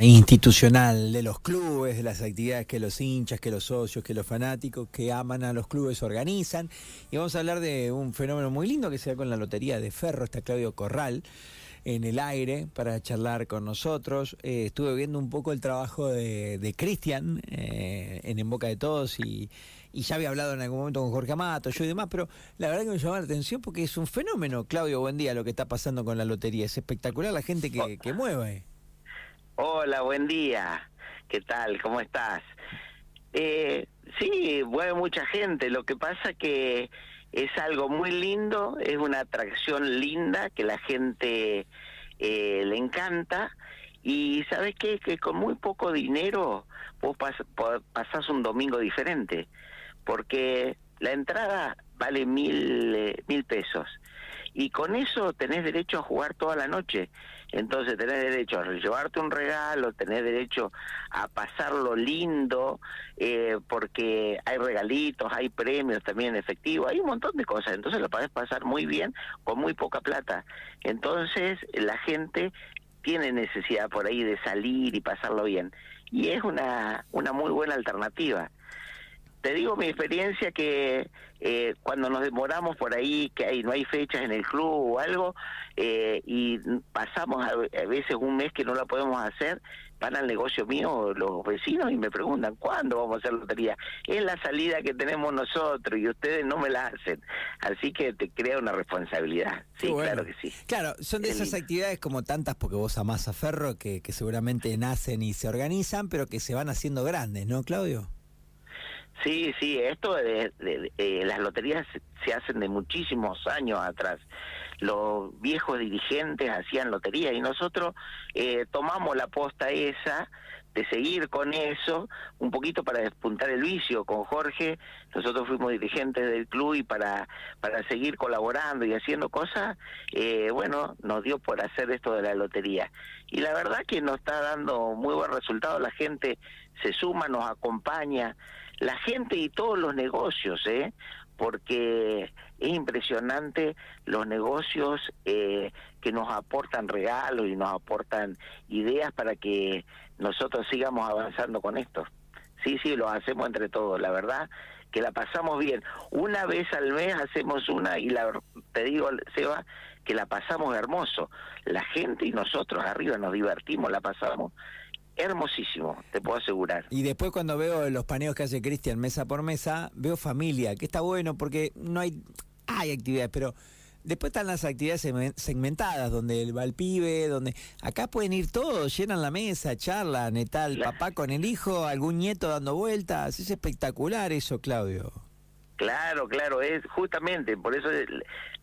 institucional de los clubes, de las actividades que los hinchas, que los socios, que los fanáticos que aman a los clubes organizan. Y vamos a hablar de un fenómeno muy lindo que se da con la Lotería de Ferro. Está Claudio Corral en el aire para charlar con nosotros. Eh, estuve viendo un poco el trabajo de, Cristian eh, en En Boca de Todos y, ya había hablado en algún momento con Jorge Amato, yo y demás, pero la verdad que me llamó la atención porque es un fenómeno, Claudio, buen día, lo que está pasando con la lotería. Es espectacular la gente que, que mueve. Hola, buen día. ¿Qué tal? ¿Cómo estás? Eh, sí, mueve mucha gente. Lo que pasa que es algo muy lindo, es una atracción linda que la gente eh, le encanta. Y sabes? Que con muy poco dinero vos pasás un domingo diferente. Porque la entrada vale mil, eh, mil pesos. Y con eso tenés derecho a jugar toda la noche. Entonces tenés derecho a llevarte un regalo, tenés derecho a pasarlo lindo, eh, porque hay regalitos, hay premios también efectivos, hay un montón de cosas. Entonces lo podés pasar muy bien con muy poca plata. Entonces la gente tiene necesidad por ahí de salir y pasarlo bien. Y es una, una muy buena alternativa te digo mi experiencia que eh, cuando nos demoramos por ahí, que hay, no hay fechas en el club o algo, eh, y pasamos a, veces un mes que no lo podemos hacer, van al negocio mío los vecinos y me preguntan, ¿cuándo vamos a hacer lotería? Es la salida que tenemos nosotros y ustedes no me la hacen. Así que te crea una responsabilidad. Sí, claro que sí. Claro, son de esas actividades como tantas, porque vos amás a Ferro, que, que seguramente nacen y se organizan, pero que se van haciendo grandes, ¿no, Claudio? Sí, sí, esto de, eh, las loterías se hacen de muchísimos años atrás. Los viejos dirigentes hacían lotería y nosotros eh, tomamos la posta esa de seguir con eso, un poquito para despuntar el vicio con Jorge. Nosotros fuimos dirigentes del club y para, para seguir colaborando y haciendo cosas, eh, bueno, nos dio por hacer esto de la lotería. Y la verdad que nos está dando muy buen resultado, la gente se suma, nos acompaña la gente y todos los negocios, ¿eh? porque es impresionante los negocios eh, que nos aportan regalos y nos aportan ideas para que nosotros sigamos avanzando con esto. Sí, sí, lo hacemos entre todos, la verdad que la pasamos bien. Una vez al mes hacemos una y la, te digo, Seba, que la pasamos hermoso. La gente y nosotros arriba nos divertimos, la pasamos hermosísimo, te puedo asegurar. Y después cuando veo los paneos que hace Cristian mesa por mesa, veo familia, que está bueno porque no hay, hay actividades, pero después están las actividades segmentadas, donde va el pibe, donde acá pueden ir todos, llenan la mesa, charlan, tal, papá con el hijo, algún nieto dando vueltas, es espectacular eso, Claudio. Claro, claro, es justamente, por eso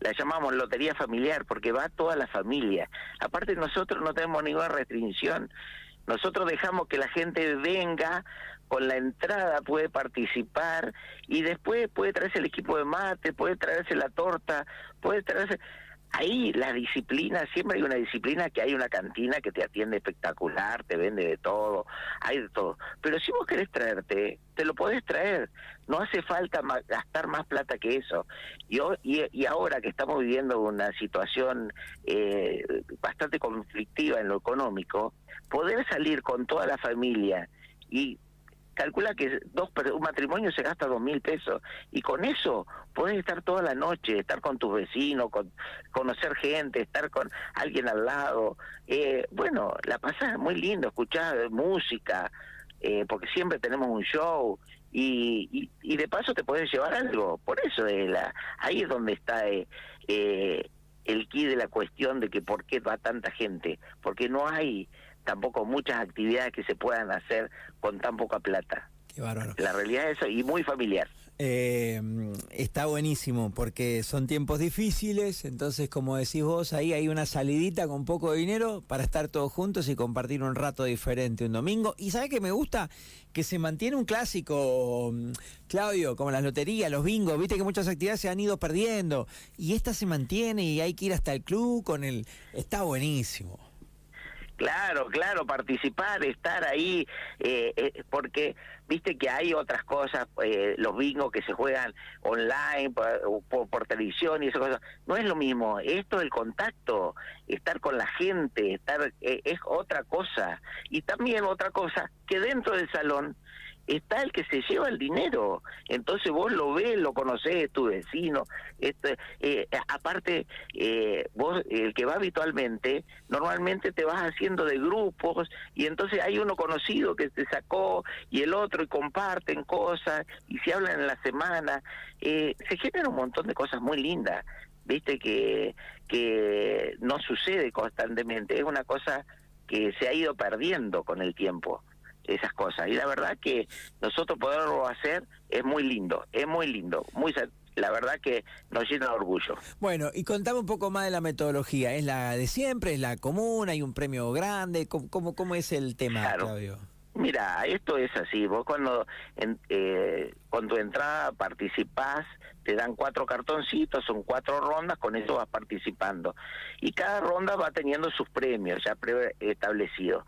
la llamamos lotería familiar, porque va toda la familia. Aparte nosotros no tenemos ninguna restricción, nosotros dejamos que la gente venga, con la entrada puede participar y después puede traerse el equipo de mate, puede traerse la torta, puede traerse... Ahí la disciplina, siempre hay una disciplina que hay una cantina que te atiende espectacular, te vende de todo, hay de todo. Pero si vos querés traerte, te lo podés traer. No hace falta gastar más plata que eso. Y, y, ahora que estamos viviendo una situación eh, bastante conflictiva en lo económico, poder salir con toda la familia y calcula que dos un matrimonio se gasta dos mil pesos y con eso puedes estar toda la noche, estar con tus vecinos, con, conocer gente, estar con alguien al lado. Eh, bueno, la pasas muy lindo, escuchar música, eh, porque siempre tenemos un show y, y, de paso te puedes llevar algo. Por eso es la, ahí es donde está eh, eh, el key de la cuestión de que por qué va tanta gente, porque no hay tampoco muchas actividades que se puedan hacer con tan poca plata. Qué bárbaro. La realidad es eso, y muy familiar. Eh, está buenísimo porque son tiempos difíciles, entonces como decís vos, ahí hay una salidita con poco dinero para estar todos juntos y compartir un rato diferente un domingo. Y ¿sabes que me gusta? Que se mantiene un clásico, mm, Claudio, como las loterías, los bingos, viste que muchas actividades se han ido perdiendo y esta se mantiene y hay que ir hasta el club con el... Está buenísimo. Claro, claro, participar, estar ahí, eh, eh, porque viste que hay otras cosas, eh, los bingos que se juegan online, por, por, televisión y esas cosas. No es lo mismo, esto es el contacto, estar con la gente, estar es otra cosa. Y también otra cosa, que dentro del salón está el que se lleva el dinero. Entonces vos lo ves, lo conocés, tu vecino. Este, eh, aparte, eh, vos, el que va habitualmente, normalmente te vas haciendo de grupos y entonces hay uno conocido que te sacó y el otro y comparten cosas y se hablan en la semana. Eh, se generan un montón de cosas muy lindas. Viste que, que no sucede constantemente, es una cosa que se ha ido perdiendo con el tiempo esas cosas. Y la verdad que nosotros poderlo hacer es muy lindo, es muy lindo, muy la verdad que nos llena de orgullo. Bueno, y contame un poco más de la metodología. ¿Es la de siempre? ¿Es la común? ¿Hay un premio grande? ¿Cómo, cómo, es el tema, Claudio? Mira, esto es así. Vos cuando en, eh, con tu entrada participás, te dan cuatro cartoncitos, son cuatro rondas, con eso vas participando. Y cada ronda va teniendo sus premios ya preestablecidos.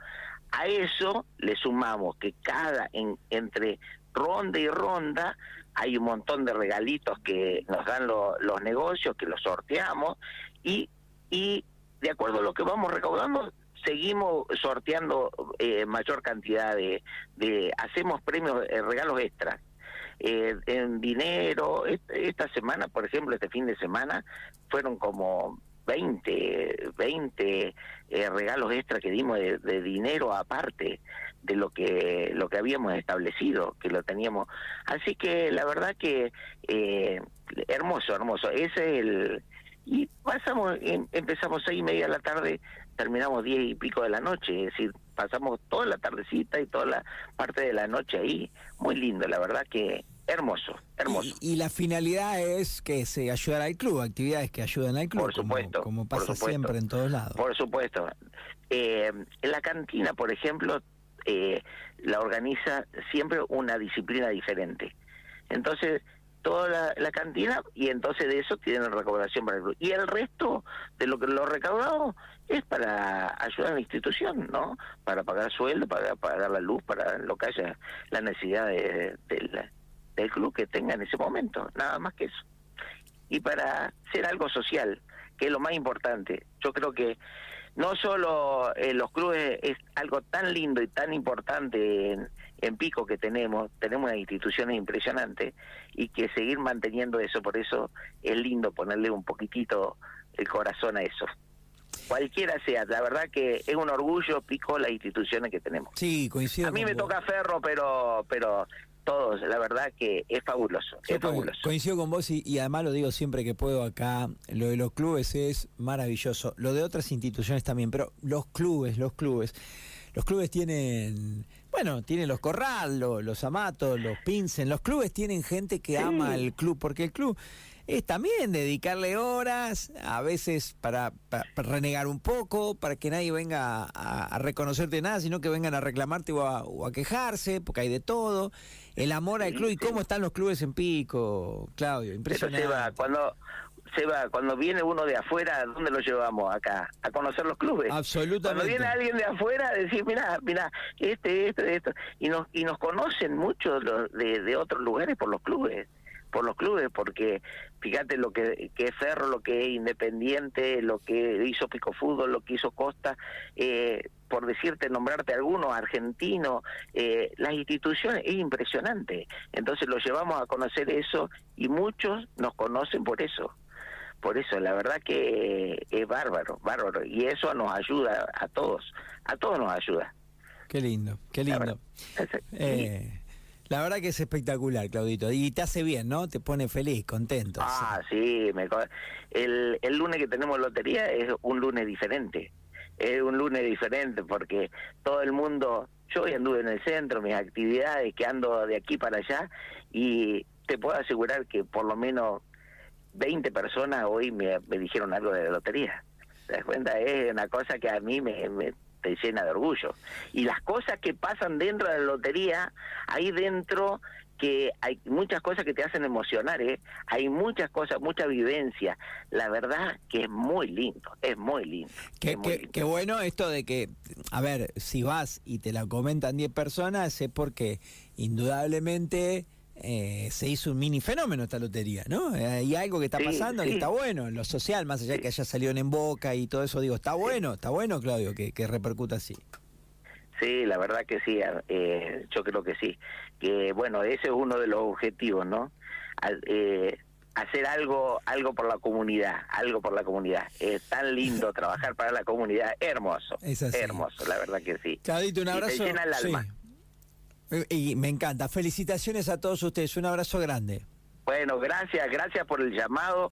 A eso le sumamos que cada entre ronda y ronda hay un montón de regalitos que nos dan los negocios, que los sorteamos y, y de acuerdo a lo que vamos recaudando seguimos sorteando eh, mayor cantidad de, de hacemos premios, eh, regalos extras. Eh, en dinero, esta semana, por ejemplo, este fin de semana, fueron como 20, 20 eh, regalos extra que dimos de, dinero aparte de lo que lo que habíamos establecido, que lo teníamos. Así que la verdad que eh, hermoso, hermoso. Ese es el y pasamos, em, empezamos seis y media de la tarde, terminamos diez y pico de la noche, es decir, pasamos toda la tardecita y toda la parte de la noche ahí, muy lindo, la verdad que hermoso, hermoso. Y, la finalidad es que se ayudara al club, actividades que ayuden al club, por supuesto, como, pasa siempre en todos lados. Por supuesto. Eh, en la cantina, por ejemplo, eh, la organiza siempre una disciplina diferente. Entonces, toda la, cantina y entonces de eso tienen recaudación para el club. Y el resto de lo que lo recaudado es para ayudar a la institución, ¿no? Para pagar sueldo, para pagar la luz, para lo que haya la necesidad de, de, del club que tenga en ese momento, nada más que eso. Y para ser algo social, que es lo más importante. Yo creo que no solo eh, los clubes es algo tan lindo y tan importante en, en Pico que tenemos, tenemos unas instituciones impresionantes y que seguir manteniendo eso, por eso es lindo ponerle un poquitito el corazón a eso cualquiera sea, la verdad que es un orgullo Pico las instituciones que tenemos. Sí, coincido. A mí me toca Ferro, pero pero todos, la verdad que es fabuloso, es fabuloso. Coincido con vos y, además lo digo siempre que puedo acá, lo de los clubes es maravilloso, lo de otras instituciones también, pero los clubes, los clubes, los clubes tienen, bueno, tienen los Corral, los, Amatos, los Pinsen, los clubes tienen gente que ama al club, porque el club es también dedicarle horas, a veces para, renegar un poco, para que nadie venga a, reconocerte nada, sino que vengan a reclamarte o a, quejarse, porque hay de todo. El amor al club y cómo están los clubes en Pico, Claudio, impresionante. cuando se va, cuando viene uno de afuera, ¿dónde lo llevamos acá? A conocer los clubes. Absolutamente. Cuando viene alguien de afuera, decir, mira, mira, este, este, esto, y nos y nos conocen mucho de, de otros lugares por los clubes por los clubes, porque fíjate lo que, que, es Ferro, lo que es Independiente, lo que hizo Pico Fútbol, lo que hizo Costa, eh, por decirte, nombrarte algunos, argentinos, eh, las instituciones, es impresionante. Entonces los llevamos a conocer eso y muchos nos conocen por eso. Por eso, la verdad que es bárbaro, bárbaro. Y eso nos ayuda a todos, a todos nos ayuda. Qué lindo, qué lindo. La verdad que es espectacular, Claudito. Y te hace bien, ¿no? Te pone feliz, contento. Ah, sí. me, el, el lunes que tenemos lotería es un lunes diferente. Es un lunes diferente porque todo el mundo, yo hoy anduve en el centro, mis actividades, que ando de aquí para allá, y te puedo asegurar que por lo menos 20 personas hoy me, me dijeron algo de lotería. ¿Te das cuenta? Es una cosa que a mí me, me te llena de orgullo. Y las cosas que pasan dentro de la lotería, ahí dentro que hay muchas cosas que te hacen emocionar, ¿eh? Hay muchas cosas, mucha vivencia. La verdad que es muy lindo, es muy lindo. Qué, qué, bueno esto de que, a ver, si vas y te la comentan 10 personas, es porque indudablemente... Eh, se hizo un mini fenómeno esta lotería, ¿no? Hay algo que está pasando que está bueno en lo social, más allá de que haya salido en boca y todo eso, digo, está bueno, está bueno, Claudio, que, que repercuta así. Sí, la verdad que sí, eh, yo creo que sí. Que bueno, ese es uno de los objetivos, ¿no? Eh, hacer algo algo por la comunidad, algo por la comunidad. Es tan lindo trabajar para la comunidad, hermoso, hermoso, la verdad que sí. Chadito, un abrazo. Y llena el alma. Y me encanta. Felicitaciones a todos ustedes. Un abrazo grande. Bueno, gracias, gracias por el llamado